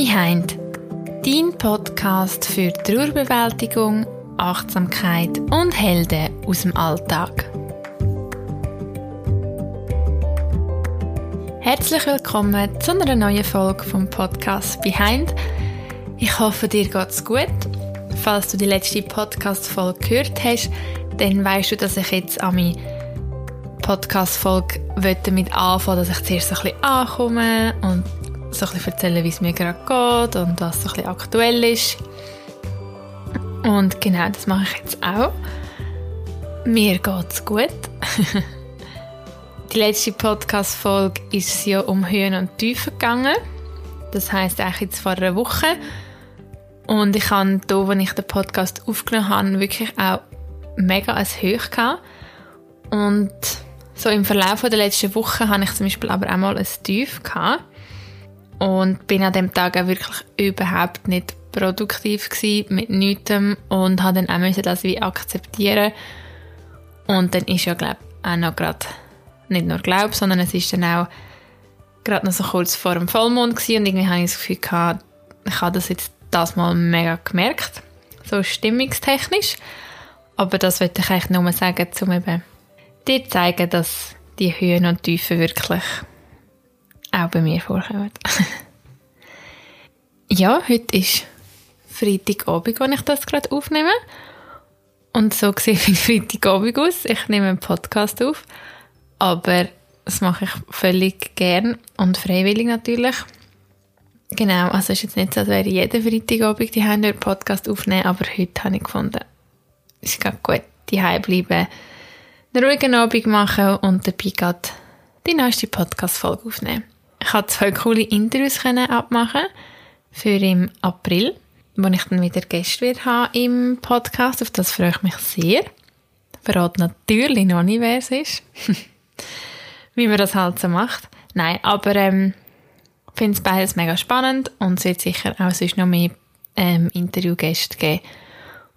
Behind, dein Podcast für Trauerbewältigung, Achtsamkeit und Helden aus dem Alltag. Herzlich willkommen zu einer neuen Folge vom Podcast Behind. Ich hoffe, dir geht's gut. Falls du die letzte Podcast-Folge gehört hast, dann weißt du, dass ich jetzt an meine Podcast-Folge damit anfangen dass ich zuerst ein bisschen ankomme und so ein bisschen erzählen, wie es mir gerade geht und was so ein bisschen aktuell ist. Und genau, das mache ich jetzt auch. Mir geht's gut. Die letzte Podcast-Folge ist ja um Höhen und Tiefen gegangen. Das heisst eigentlich jetzt vor einer Woche. Und ich habe hier, als ich den Podcast aufgenommen habe, wirklich auch mega ein Hoch gehabt. Und so im Verlauf der letzten Woche habe ich zum Beispiel aber auch mal ein Tief gehabt. Und bin an dem Tag auch wirklich überhaupt nicht produktiv gewesen, mit nichts und habe dann auch das wie akzeptieren. Und dann ist ja, glaube auch noch gerade, nicht nur Glaub, sondern es ist dann auch gerade noch so kurz vor dem Vollmond gewesen und irgendwie habe ich das Gefühl gehabt, ich habe das jetzt das mal mega gemerkt, so stimmungstechnisch. Aber das wollte ich eigentlich nur sagen, um eben dir zeigen, dass die Höhen und Tiefen wirklich auch bei mir vorkommen. ja, heute ist Freitagabend, wenn ich das gerade aufnehme. Und so sieht mein Freitagabend aus. Ich nehme einen Podcast auf, aber das mache ich völlig gern und freiwillig natürlich. Genau, also es ist jetzt nicht so, als wäre jeden Freitagabend die einen Podcast aufnehmen, aber heute habe ich gefunden, es ist gerade gut, die bleiben, einen ruhigen Abend machen und dabei gerade die nächste Podcast-Folge aufnehmen. Ich konnte zwei coole Interviews abmachen für im April, wo ich dann wieder Gäste wird haben im Podcast. Auf das freue ich mich sehr. Ich verrate natürlich noch nicht, wer es ist. Wie man das halt so macht. Nein, aber ähm, finde es beides mega spannend und es wird sicher auch sonst noch mehr ähm, Interviewgäste geben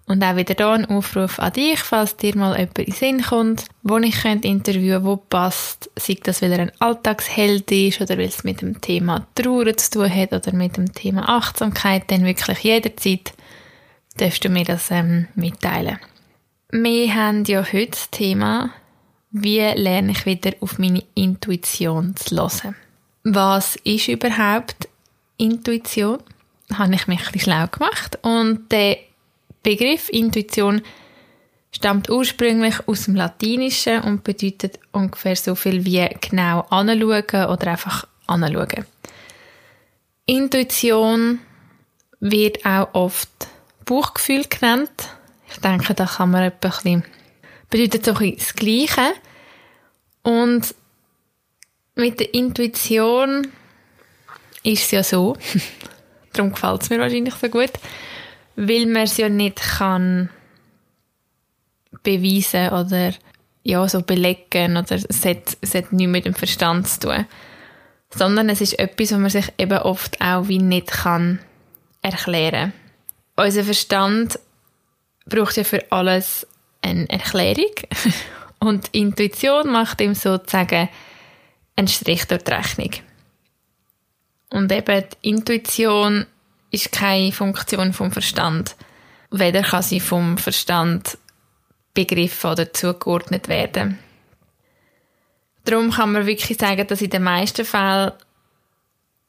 und auch wieder hier ein Aufruf an dich, falls dir mal jemand in Sinn kommt, wo ich könnte interviewen wo passt, sei das, weil er ein Alltagsheld ist oder weil es mit dem Thema Trauer zu tun hat oder mit dem Thema Achtsamkeit, dann wirklich jederzeit darfst du mir das ähm, mitteilen. Wir haben ja heute das Thema, wie lerne ich wieder auf meine Intuition zu hören. Was ist überhaupt Intuition? Habe ich mich ein bisschen schlau gemacht und der Begriff Intuition stammt ursprünglich aus dem Lateinischen und bedeutet ungefähr so viel wie genau anschauen oder einfach anschauen. Intuition wird auch oft Bauchgefühl genannt. Ich denke, da kann man etwa ein bisschen, bedeutet so ein das Gleiche. Und mit der Intuition ist es ja so, darum gefällt es mir wahrscheinlich so gut, weil man es ja nicht kann beweisen oder ja, so belegen oder es hat, es hat nichts mit dem Verstand zu tun. Sondern es ist etwas, was man sich eben oft auch wie nicht kann erklären. Unser Verstand braucht ja für alles eine Erklärung und Intuition macht ihm sozusagen einen Strich durch die Rechnung. Und eben die Intuition ist keine Funktion vom Verstand. Weder kann sie vom Verstand begriffen oder zugeordnet werden. Darum kann man wirklich sagen, dass in den meisten Fällen,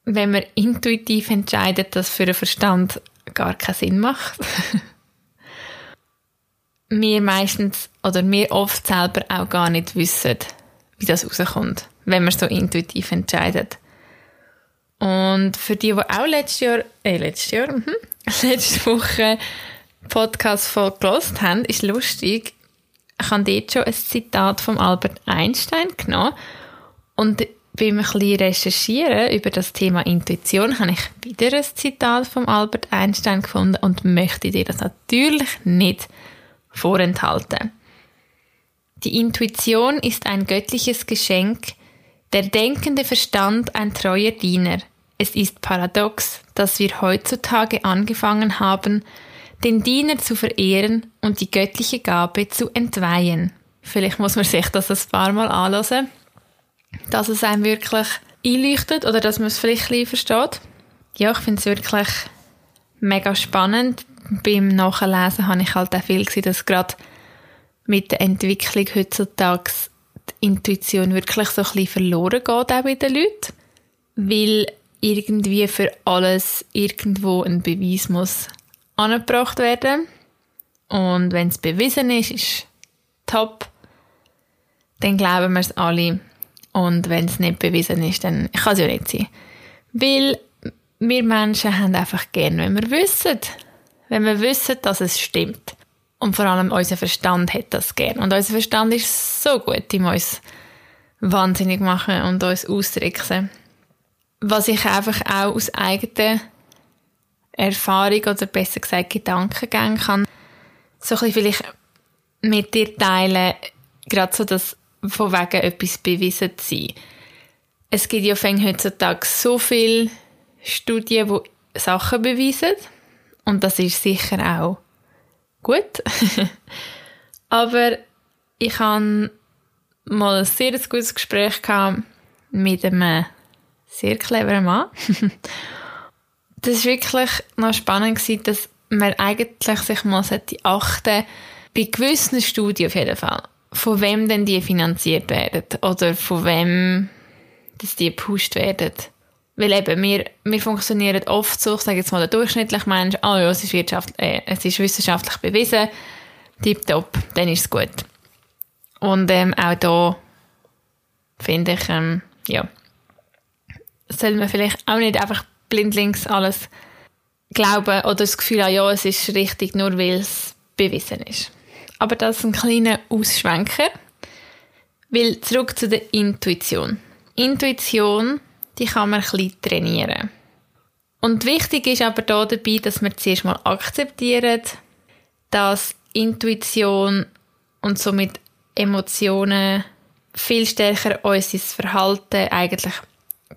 wenn man intuitiv entscheidet, das für den Verstand gar keinen Sinn macht. wir meistens oder wir oft selber auch gar nicht wissen, wie das rauskommt, wenn man so intuitiv entscheidet. Und für die, die auch letztes Jahr, äh, letztes Jahr, mhm, letzte Woche Podcast-Folge gelost haben, ist lustig. Ich habe dort schon ein Zitat von Albert Einstein genommen und beim bisschen recherchieren über das Thema Intuition habe ich wieder ein Zitat von Albert Einstein gefunden und möchte dir das natürlich nicht vorenthalten. Die Intuition ist ein göttliches Geschenk, der denkende Verstand ein treuer Diener – es ist paradox, dass wir heutzutage angefangen haben, den Diener zu verehren und die göttliche Gabe zu entweihen. Vielleicht muss man sich das ein paar Mal anhören, dass es einem wirklich einleuchtet oder dass man es vielleicht ein versteht. ja, ich finde es wirklich mega spannend. Beim Nachlesen habe ich halt auch viel gesehen, dass gerade mit der Entwicklung heutzutage die Intuition wirklich so ein bisschen verloren geht auch bei den Leuten. Weil irgendwie für alles irgendwo ein Beweis muss angebracht werden. Und wenn es bewiesen ist, ist top. Dann glauben wir es alle. Und wenn es nicht bewiesen ist, dann kann es ja nicht sein. Weil wir Menschen haben einfach gern, wenn wir wissen. Wenn wir wissen, dass es stimmt. Und vor allem unser Verstand hat das gern. Und unser Verstand ist so gut, ihm uns wahnsinnig machen und uns ausdrücken. Was ich einfach auch aus eigener Erfahrung oder besser gesagt Gedankengängen kann, so ein bisschen vielleicht mit dir teilen, gerade so das von wegen etwas bewiesen zu sein. Es gibt ja heutzutage so viele Studien, die Sachen beweisen und das ist sicher auch gut. Aber ich hatte mal ein sehr gutes Gespräch mit einem sehr cleveren Mann. das war wirklich noch spannend, dass man eigentlich sich mal achten bei gewissen Studien auf jeden Fall, von wem denn die finanziert werden oder von wem dass die gepusht werden. Weil eben, wir, wir funktionieren oft so, ich sage jetzt mal der durchschnittliche Mensch, ah oh ja, es ist, Wirtschaft, äh, es ist wissenschaftlich bewiesen, tipptopp, dann ist es gut. Und ähm, auch da finde ich, ähm, ja, soll man vielleicht auch nicht einfach blindlings alles glauben oder das Gefühl haben, ja, es ist richtig, nur weil es bewiesen ist. Aber das ist ein kleiner Ausschwenker. Weil zurück zu der Intuition. Intuition die kann man ein bisschen trainieren. Und wichtig ist aber da dabei, dass wir zuerst mal akzeptieren, dass Intuition und somit Emotionen viel stärker unser Verhalten eigentlich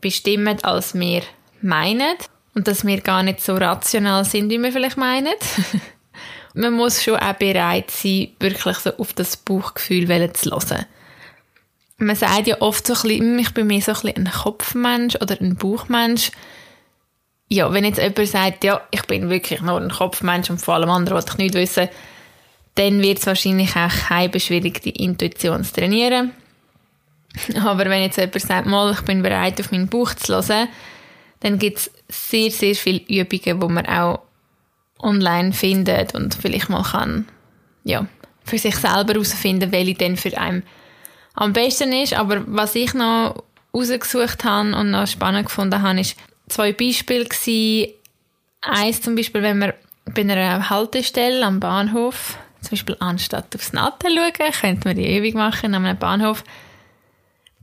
bestimmen, als wir meinen. Und dass wir gar nicht so rational sind, wie wir vielleicht meinen. man muss schon auch bereit sein, wirklich so auf das Bauchgefühl zu hören man sagt ja oft so ein bisschen, hm, ich bin mehr so ein, ein Kopfmensch oder ein Bauchmensch. Ja, wenn jetzt jemand sagt, ja, ich bin wirklich nur ein Kopfmensch und vor allem andere wollte ich nicht wissen, dann wird es wahrscheinlich auch kein schwierig, die Intuition zu trainieren. Aber wenn jetzt jemand sagt, mal, ich bin bereit, auf meinen Bauch zu hören, dann gibt es sehr, sehr viele Übungen, die man auch online findet und vielleicht mal kann, ja, für sich selber herausfinden, welche dann für einen am besten ist. Aber was ich noch rausgesucht habe und noch spannend gefunden habe, ist zwei Beispiele gewesen. Eins zum Beispiel, wenn man bei einer Haltestelle am Bahnhof, zum Beispiel anstatt aufs Natten schauen, könnte man die Übung machen an einem Bahnhof,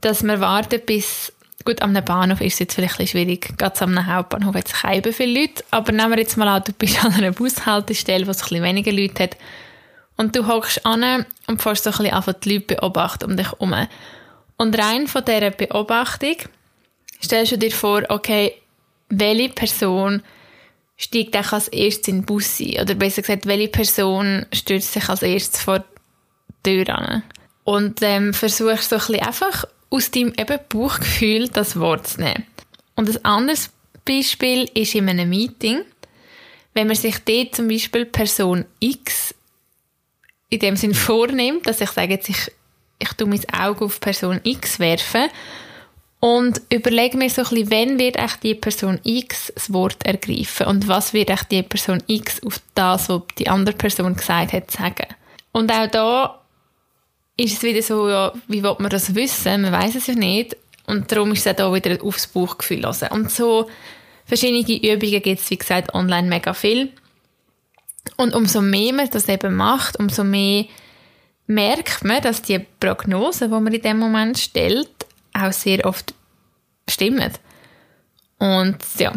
dass man wartet bis Gut, am Bahnhof ist es jetzt vielleicht ein schwierig. Gerade am Hauptbahnhof hat es viele Leute. Aber nehmen wir jetzt mal an, du bist an einer Bushaltestelle, wo es ein bisschen weniger Leute hat. Und du hockst an und fährst so ein bisschen die Leute beobachten um dich herum. Und rein von dieser Beobachtung stellst du dir vor, okay, welche Person steigt auch als erstes in den Bus ein? Oder besser gesagt, welche Person stürzt sich als erstes vor die Tür an? Und ähm, versuchst so ein bisschen einfach aus deinem eben Bauchgefühl das Wort zu nehmen. Und ein anderes Beispiel ist in einem Meeting, wenn man sich dort zum Beispiel Person X in dem Sinn vornimmt, dass ich sage jetzt, ich, ich tue mein Auge auf Person X werfen und überlege mir so ein bisschen, wenn wird echt die Person X das Wort ergreifen und was wird echt die Person X auf das, was die andere Person gesagt hat, sagen. Und auch da ist es wieder so, ja, wie will man das wissen? Man weiß es ja nicht. Und darum ist es auch da wieder aufs Bauchgefühl hören. Und so verschiedene Übungen gibt es, wie gesagt, online mega viel. Und umso mehr man das eben macht, umso mehr merkt man, dass die Prognosen, die man in dem Moment stellt, auch sehr oft stimmen. Und ja,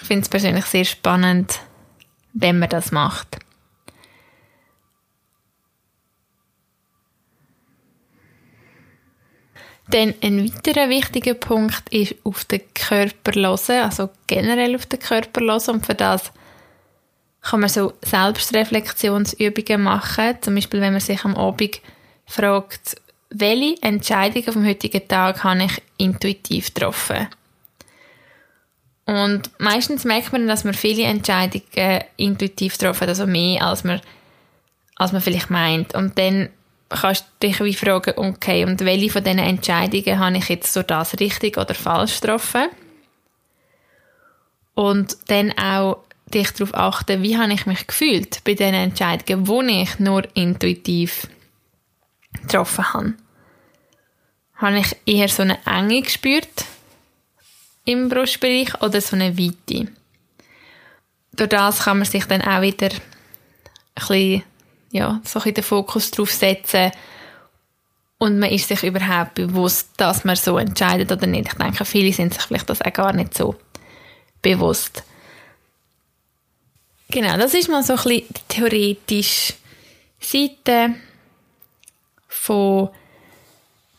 ich finde es persönlich sehr spannend, wenn man das macht. Dann ein weiterer wichtiger Punkt ist auf den Körper hören, also generell auf den Körper hören und für das kann man so Selbstreflexionsübungen machen. Zum Beispiel, wenn man sich am Abend fragt, welche Entscheidungen vom heutigen Tag habe ich intuitiv getroffen? Und meistens merkt man, dass man viele Entscheidungen intuitiv treffen, also mehr, als man, als man vielleicht meint. Und dann kannst dich wie fragen, okay, und welche von diesen Entscheidungen habe ich jetzt so das richtig oder falsch getroffen? Und dann auch dich darauf achten, wie habe ich mich gefühlt bei diesen Entscheidungen, die ich nur intuitiv getroffen habe. Habe ich eher so eine Enge gespürt im Brustbereich oder so eine Weite? Durch das kann man sich dann auch wieder ein bisschen, ja, so ein den Fokus drauf setzen und man ist sich überhaupt bewusst, dass man so entscheidet oder nicht. Ich denke, viele sind sich vielleicht das auch gar nicht so bewusst. Genau, das ist mal so ein bisschen die theoretische Seite von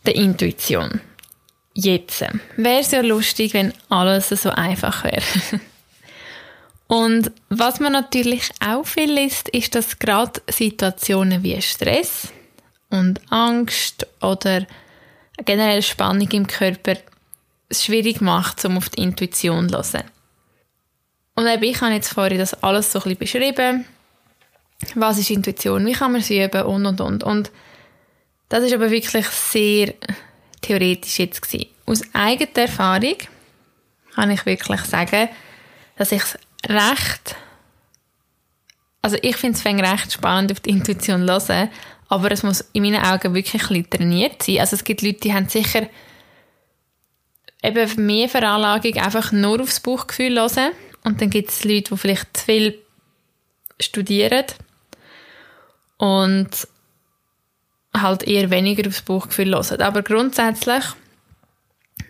der Intuition. Jetzt wäre es ja lustig, wenn alles so einfach wäre. Und was man natürlich auch viel liest, ist, dass gerade Situationen wie Stress und Angst oder generell Spannung im Körper es schwierig macht, um auf die Intuition zu hören. Und eben, ich habe jetzt vorhin das alles so ein bisschen beschrieben. Was ist Intuition? Wie kann man sie üben? Und, und, und. Und das ist aber wirklich sehr theoretisch jetzt gewesen. Aus eigener Erfahrung kann ich wirklich sagen, dass ich es recht, also ich finde es recht spannend auf die Intuition zu hören, aber es muss in meinen Augen wirklich ein bisschen trainiert sein. Also es gibt Leute, die haben sicher eben mehr Veranlagung einfach nur aufs Bauchgefühl hören und dann gibt es Leute, die vielleicht zu viel studieren und halt eher weniger aufs Bauchgefühl hören. Aber grundsätzlich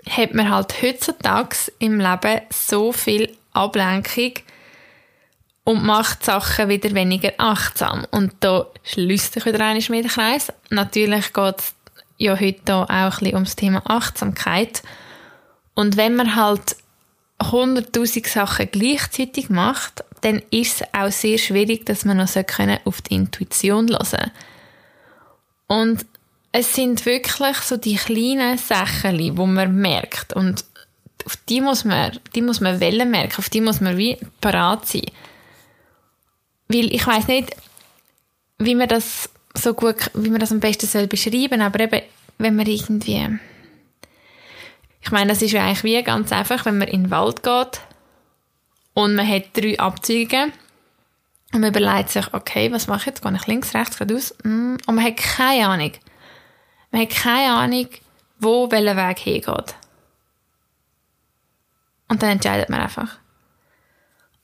hat man halt heutzutage im Leben so viel Ablenkung und macht Sachen wieder weniger achtsam. Und da schließt sich wieder ein Schmiedekreis. Natürlich geht es ja heute auch ein bisschen ums Thema Achtsamkeit. Und wenn man halt hunderttausend Sachen gleichzeitig macht, dann ist es auch sehr schwierig, dass man noch auf die Intuition hören. Und es sind wirklich so die kleinen Sachen, die man merkt. Und auf die muss man, die muss man wollen merken, auf die muss man wie parat sein. Weil ich weiß nicht, wie man das so gut, wie man das am besten soll beschreiben, aber eben, wenn man irgendwie, ich meine, das ist ja eigentlich wie ganz einfach, wenn man in den Wald geht und man hat drei Abzüge und man überlegt sich, okay, was mache ich jetzt? Gehe ich links, rechts, geradeaus? Mm, und man hat keine Ahnung. Man hat keine Ahnung, wo welcher Weg hingeht. Und dann entscheidet man einfach.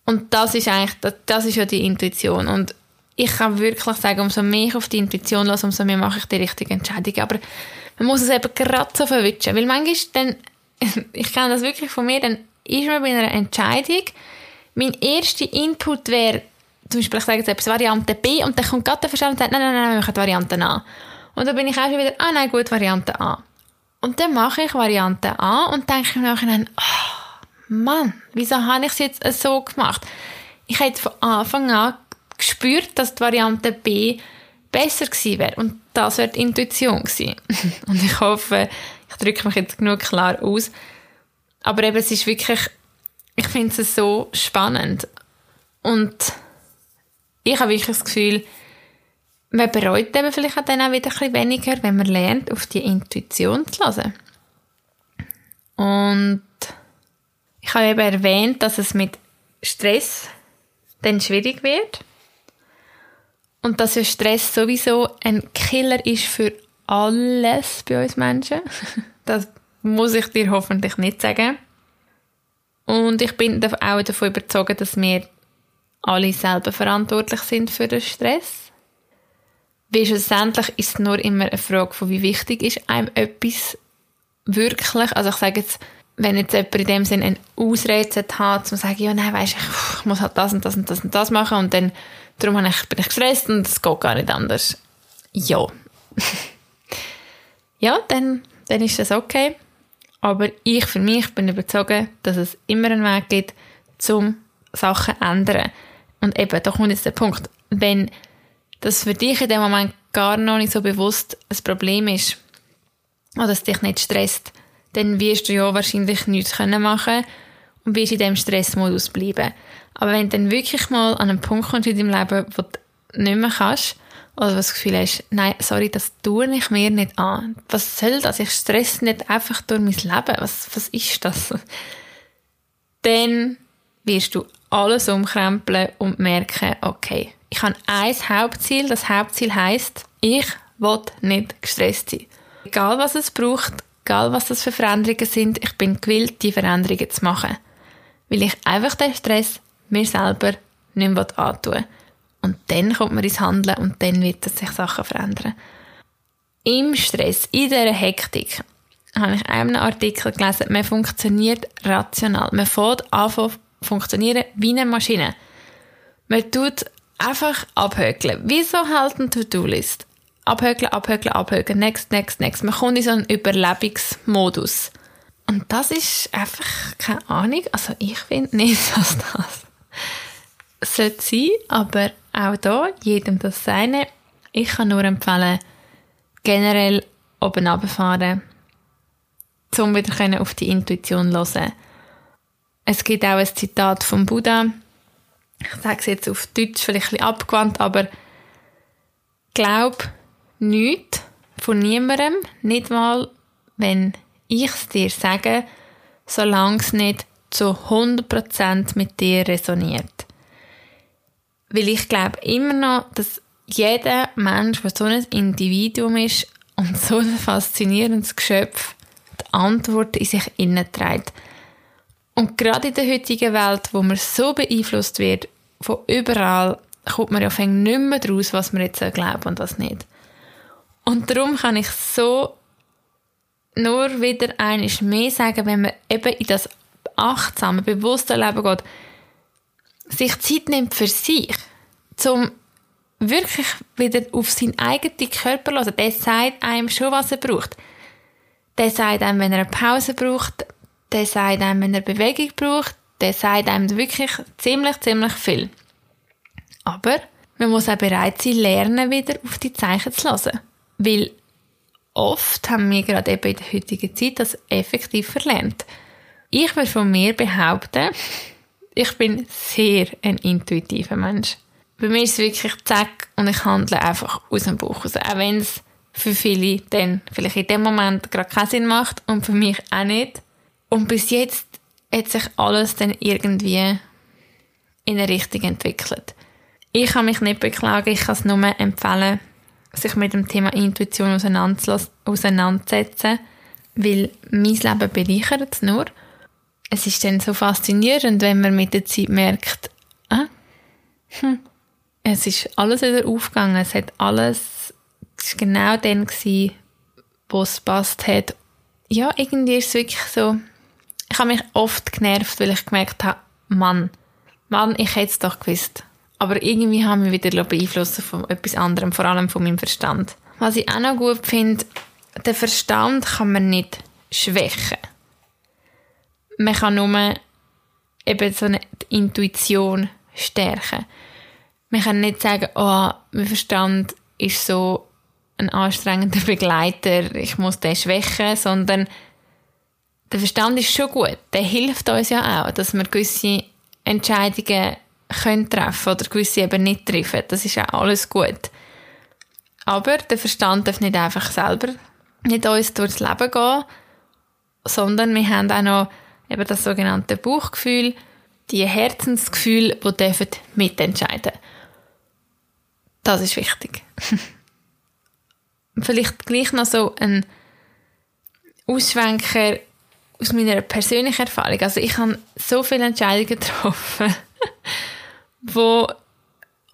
Und das ist eigentlich, das, ist ja die Intuition. Und ich kann wirklich sagen, umso mehr ich auf die Intuition lasse, umso mehr mache ich die richtige Entscheidung. Aber man muss es eben gerade so verwischen. Weil manchmal dann, ich kenne das wirklich von mir, dann ist man bei einer Entscheidung, mein erster Input wäre, zum Beispiel, ich sage jetzt etwas, Variante B, und dann kommt gerade der Verstand und sagt, nein, nein, nein, wir machen Variante A. Und dann bin ich auch wieder, ah nein, gut, Variante A. Und dann mache ich Variante A und denke im Nachhinein, oh, Mann, wieso habe ich es jetzt so gemacht? Ich hätte von Anfang an gespürt, dass die Variante B besser gewesen wäre. Und das wäre die Intuition gewesen. und ich hoffe, ich drücke mich jetzt genug klar aus. Aber eben, es ist wirklich, ich finde es so spannend. Und ich habe wirklich das Gefühl, man bereut eben vielleicht dann auch wieder ein bisschen weniger, wenn man lernt, auf die Intuition zu hören. Und ich habe eben erwähnt, dass es mit Stress dann schwierig wird. Und dass ja Stress sowieso ein Killer ist für alles bei uns Menschen. Das muss ich dir hoffentlich nicht sagen. Und ich bin auch davon überzeugt, dass wir alle selber verantwortlich sind für den Stress. Weil schlussendlich ist es nur immer eine Frage von, wie wichtig ist einem etwas wirklich. Also ich sage jetzt, wenn jetzt jemand in dem Sinne eine Ausrede hat, zu sagen, ja, nein, weisst ich, ich muss halt das und das und das und das machen und dann, darum ich, bin ich gestresst und es geht gar nicht anders. Ja. ja, dann, dann ist das okay. Aber ich für mich bin überzeugt, dass es immer einen Weg gibt, zum Sachen zu ändern. Und eben, da kommt jetzt der Punkt. Wenn das für dich in dem Moment gar noch nicht so bewusst ein Problem ist, oder es dich nicht stresst, dann wirst du ja wahrscheinlich nichts können machen und wirst in diesem Stressmodus bleiben. Aber wenn du dann wirklich mal an einen Punkt kommst in deinem Leben, wo du nicht mehr kannst, oder das Gefühl hast, nein, sorry, das tue ich mir nicht an. Was soll das? Ich stress nicht einfach durch mein Leben. Was, was ist das? Dann wirst du alles umkrempeln und merken, okay, ich habe ein Hauptziel. Das Hauptziel heißt, ich will nicht gestresst sein. Egal was es braucht, egal was das für Veränderungen sind, ich bin gewillt, die Veränderungen zu machen. Weil ich einfach den Stress mir selber nicht mehr antun. Und dann kommt man ins Handeln und dann wird sich Sachen verändern. Im Stress, in dieser Hektik, habe ich einen Artikel gelesen, man funktioniert rational. Man fährt an zu funktionieren wie eine Maschine. Man tut einfach abhökeln. Wieso halt eine To-Do-List? Abhökeln, abhökeln, abhökeln, next, next, next. Man kommt in so einen Überlebensmodus. Und das ist einfach keine Ahnung. Also ich finde nicht, dass das sollte sein, aber auch da, jedem das seine. Ich kann nur empfehlen, generell oben runterfahren, um wieder auf die Intuition zu hören. Es gibt auch ein Zitat vom Buddha. Ich sage es jetzt auf Deutsch, vielleicht ein bisschen abgewandt, aber glaub nichts von niemandem, nicht mal, wenn ich es dir sage, solange es nicht zu 100% mit dir resoniert. Weil ich glaube immer noch, dass jeder Mensch, der so ein Individuum ist und so ein faszinierendes Geschöpf, die Antwort in sich innen trägt. Und gerade in der heutigen Welt, wo man so beeinflusst wird, von überall, kommt man ja nicht mehr daraus, was man jetzt glaubt und was nicht. Und darum kann ich so nur wieder eines mehr sagen, wenn man eben in das achtsame, bewusste Leben geht, sich Zeit nimmt für sich, zum wirklich wieder auf seinen eigenen Körper zu hören. Der sagt einem schon, was er braucht. Der sagt einem, wenn er eine Pause braucht. Der sagt einem, wenn er Bewegung braucht. Der sagt einem wirklich ziemlich, ziemlich viel. Aber man muss auch bereit sein, lernen, wieder auf die Zeichen zu hören. Weil oft haben wir gerade eben in der heutigen Zeit das effektiv verlernt. Ich würde von mir behaupten, ich bin sehr ein intuitiver Mensch. Bei mir ist es wirklich zack und ich handle einfach aus dem Bauch raus. Auch wenn es für viele dann vielleicht in dem Moment gerade keinen Sinn macht und für mich auch nicht. Und bis jetzt hat sich alles dann irgendwie in eine Richtung entwickelt. Ich kann mich nicht beklagen, ich kann es nur empfehlen, sich mit dem Thema Intuition auseinanderzusetzen, weil mein Leben bereichert es nur es ist dann so faszinierend, wenn man mit der Zeit merkt, ah, hm, es ist alles wieder aufgegangen, es hat alles, es war genau dann gewesen, wo es passt hat. Ja, irgendwie ist es wirklich so, ich habe mich oft genervt, weil ich gemerkt habe, Mann, Mann, ich hätte es doch gewusst. Aber irgendwie haben wir wieder beeinflusst von etwas anderem, vor allem von meinem Verstand. Was ich auch noch gut finde, den Verstand kann man nicht schwächen man kann nur eben so eine Intuition stärken. Man kann nicht sagen, oh, mein Verstand ist so ein anstrengender Begleiter, ich muss den schwächen, sondern der Verstand ist schon gut. Der hilft uns ja auch, dass wir gewisse Entscheidungen können treffen oder gewisse eben nicht treffen. Das ist auch alles gut. Aber der Verstand darf nicht einfach selber nicht uns durchs Leben gehen, sondern wir haben auch noch eben das sogenannte Bauchgefühl, die Herzensgefühl, die dürfen mitentscheiden. Das ist wichtig. Vielleicht gleich noch so ein Ausschwenker aus meiner persönlichen Erfahrung. Also ich habe so viele Entscheidungen getroffen, wo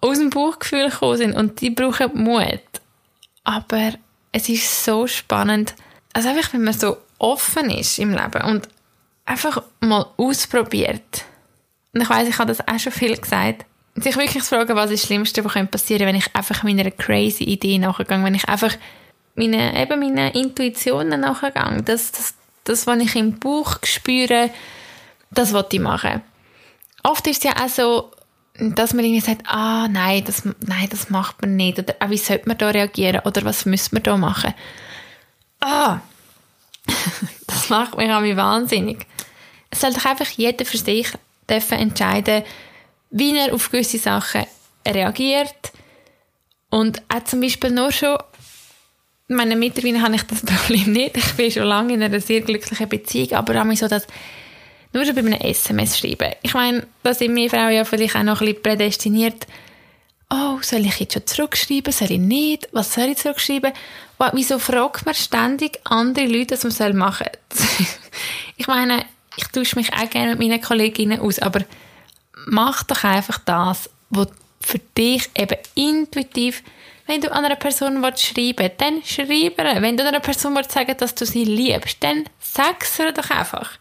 aus dem Bauchgefühl gekommen sind und die brauchen Mut. Aber es ist so spannend, also einfach, wenn man so offen ist im Leben und einfach mal ausprobiert. Und ich weiß, ich habe das auch schon viel gesagt. Sich wirklich zu fragen, was ist das Schlimmste, was passieren könnte, wenn ich einfach meiner crazy Idee nachgehe, wenn ich einfach meine, eben meinen Intuitionen nachgehe. Das, das, das, was ich im Bauch spüre, das wollte ich machen. Oft ist es ja auch so, dass man irgendwie sagt, ah, nein, das, nein, das macht man nicht. Oder ah, wie sollte man da reagieren? Oder was müssen wir da machen? Ah, das macht mich an wahnsinnig Es soll doch einfach jeder für sich dürfen entscheiden, wie er auf gewisse Sachen reagiert. Und auch zum Beispiel nur schon, meine mittlerweile habe ich das Problem nicht. Ich bin schon lange in einer sehr glücklichen Beziehung, aber mich so, dass nur schon bei einem SMS schreiben. Ich meine, da sind wir Frauen ja vielleicht auch noch ein bisschen prädestiniert. Oh, soll ich jetzt schon zurückschreiben? Soll ich nicht? Was soll ich zurückschreiben? Wieso fragt man ständig andere Leute, was man machen soll? ich meine, ich tausche mich auch gerne mit meinen Kolleginnen aus, aber mach doch einfach das, was für dich eben intuitiv, wenn du einer Person schreiben willst, dann schreib ihr. Wenn du einer Person willst sagen dass du sie liebst, dann sag es doch einfach.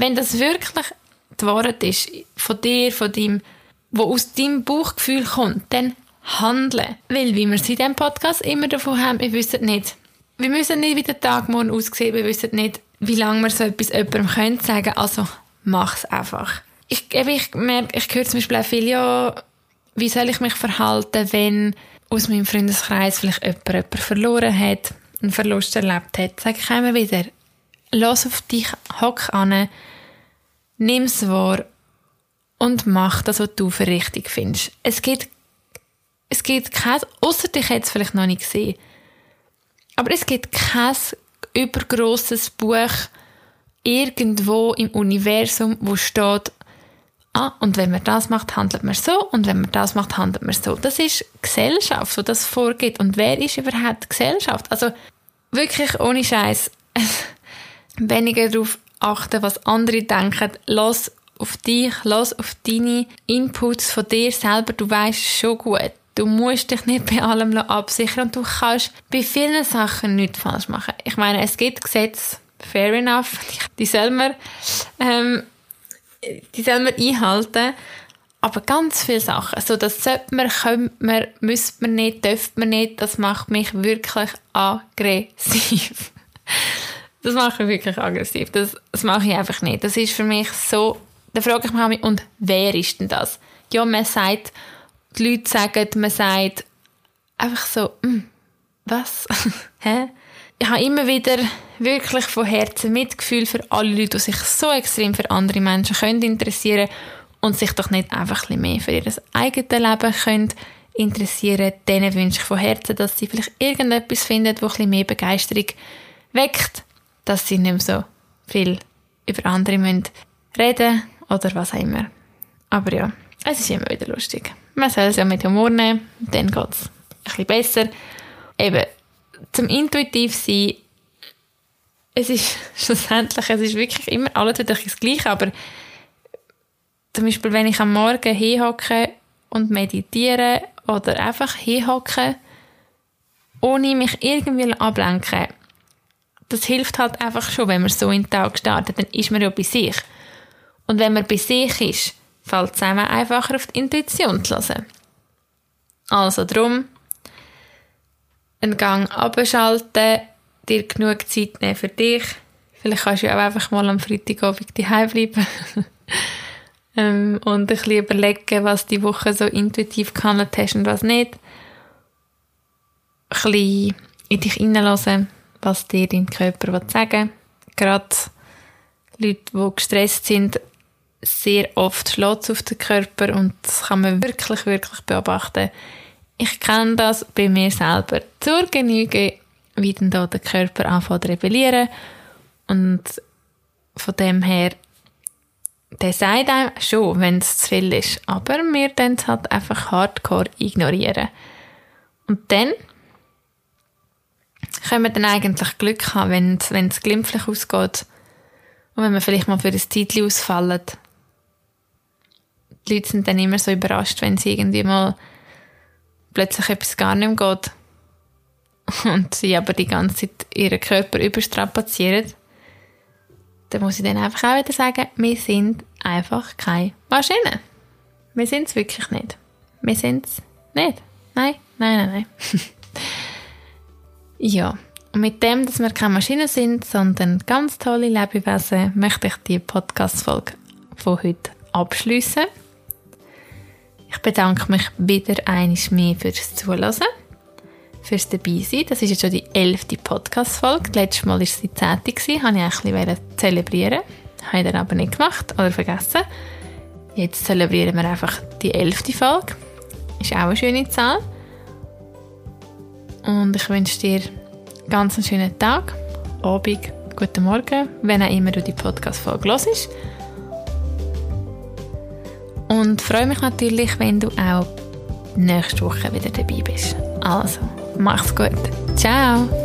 Wenn das wirklich die Wahrheit ist, von dir, von deinem, wo aus deinem Bauchgefühl kommt, dann handeln. Weil, wie wir es in diesem Podcast immer davon haben, wir wissen nicht, wir müssen nicht, wie der Tag morgen aussieht, wir wissen nicht, wie lange wir so etwas jemandem können sagen, also mach es einfach. Ich, ich merke, ich höre zum Beispiel auch viel, ja, wie soll ich mich verhalten, wenn aus meinem Freundeskreis vielleicht jemand jemanden verloren hat, einen Verlust erlebt hat, sage ich immer wieder, lass auf dich, hock an, nimm es wahr und mach das, was du für richtig findest. Es gibt, es gibt kein, außer dich jetzt vielleicht noch nicht gesehen, aber es gibt kein übergrosses Buch irgendwo im Universum, wo steht, ah, und wenn man das macht, handelt man so, und wenn man das macht, handelt man so. Das ist Gesellschaft, wo das vorgeht. Und wer ist überhaupt Gesellschaft? Also wirklich ohne Scheiß. Weniger darauf achten, was andere denken. Lass auf dich, lass auf deine Inputs von dir selber. Du weißt schon gut. Du musst dich nicht bei allem absichern und du kannst bei vielen Sachen nichts falsch machen. Ich meine, es gibt Gesetze, fair enough, die soll man, ähm, die soll man einhalten. Aber ganz viele Sachen, also das sollte man, könnte man, müsste man nicht, dürfte man nicht, das macht mich wirklich aggressiv. Das macht mich wirklich aggressiv. Das, das mache ich einfach nicht. Das ist für mich so, da frage ich mich, und wer ist denn das? Ja, man sagt, die Leute sagen, man sagt einfach so, hm, was? Hä? Ich habe immer wieder wirklich von Herzen Mitgefühl für alle Leute, die sich so extrem für andere Menschen können interessieren und sich doch nicht einfach ein mehr für ihr eigenes Leben können interessieren. Denen wünsche ich von Herzen, dass sie vielleicht irgendetwas finden, wo ein bisschen mehr Begeisterung weckt, dass sie nicht mehr so viel über andere müssen reden oder was auch immer. Aber ja, es ist immer wieder lustig. Man soll es ja mit Humor nehmen, dann geht es ein bisschen besser. Eben, zum intuitiv sein, es ist schlussendlich, es ist wirklich immer alles wieder das Gleiche, aber zum Beispiel, wenn ich am Morgen hinhocke und meditiere oder einfach hinhocke, ohne mich irgendwie ablenken, das hilft halt einfach schon, wenn man so in den Tag startet, dann ist man ja bei sich. Und wenn man bei sich ist, fällt es einem einfacher auf die Intuition zu hören. Also drum, einen Gang abschalten, dir genug Zeit nehmen für dich. Vielleicht kannst du ja auch einfach mal am Freitagabend daheim bleiben. ähm, und ein bisschen überlegen, was die Woche so intuitiv gehandelt hast und was nicht. Ein bisschen in dich hineinlassen, was dir dein Körper sagen will. Gerade Leute, die gestresst sind, sehr oft schlägt es auf den Körper und das kann man wirklich, wirklich beobachten. Ich kenne das bei mir selber zur Genüge, wie dann da der Körper anfängt zu rebellieren und von dem her der sagt einem schon, wenn es zu viel ist, aber wir dann es halt einfach hardcore ignorieren. Und dann können wir dann eigentlich Glück haben, wenn es glimpflich ausgeht und wenn wir vielleicht mal für ein Zeitchen ausfallen die Leute sind dann immer so überrascht, wenn sie irgendwie mal plötzlich etwas gar nicht mehr geht und sie aber die ganze Zeit ihren Körper überstrapazieren, dann muss ich dann einfach auch wieder sagen, wir sind einfach keine Maschine. Wir sind es wirklich nicht. Wir sind es nicht. Nein, nein, nein, nein. ja, und mit dem, dass wir keine Maschine sind, sondern ganz tolle Lebewesen, möchte ich die Podcast-Folge von heute abschließen. Ich bedanke mich wieder einiges mehr fürs Zuhören, fürs Dabeisein. Das ist jetzt schon die elfte Podcast-Folge. Letztes Mal war es die zehnte, habe ich ein bisschen zelebrieren Habe ich dann aber nicht gemacht oder vergessen. Jetzt zelebrieren wir einfach die elfte Folge. Ist auch eine schöne Zahl. Und ich wünsche dir ganz einen schönen Tag, Abend, guten Morgen, wenn auch immer du die Podcast-Folge hörst. Und freue mich natürlich, wenn du auch nächste Woche wieder dabei bist. Also, mach's gut. Ciao!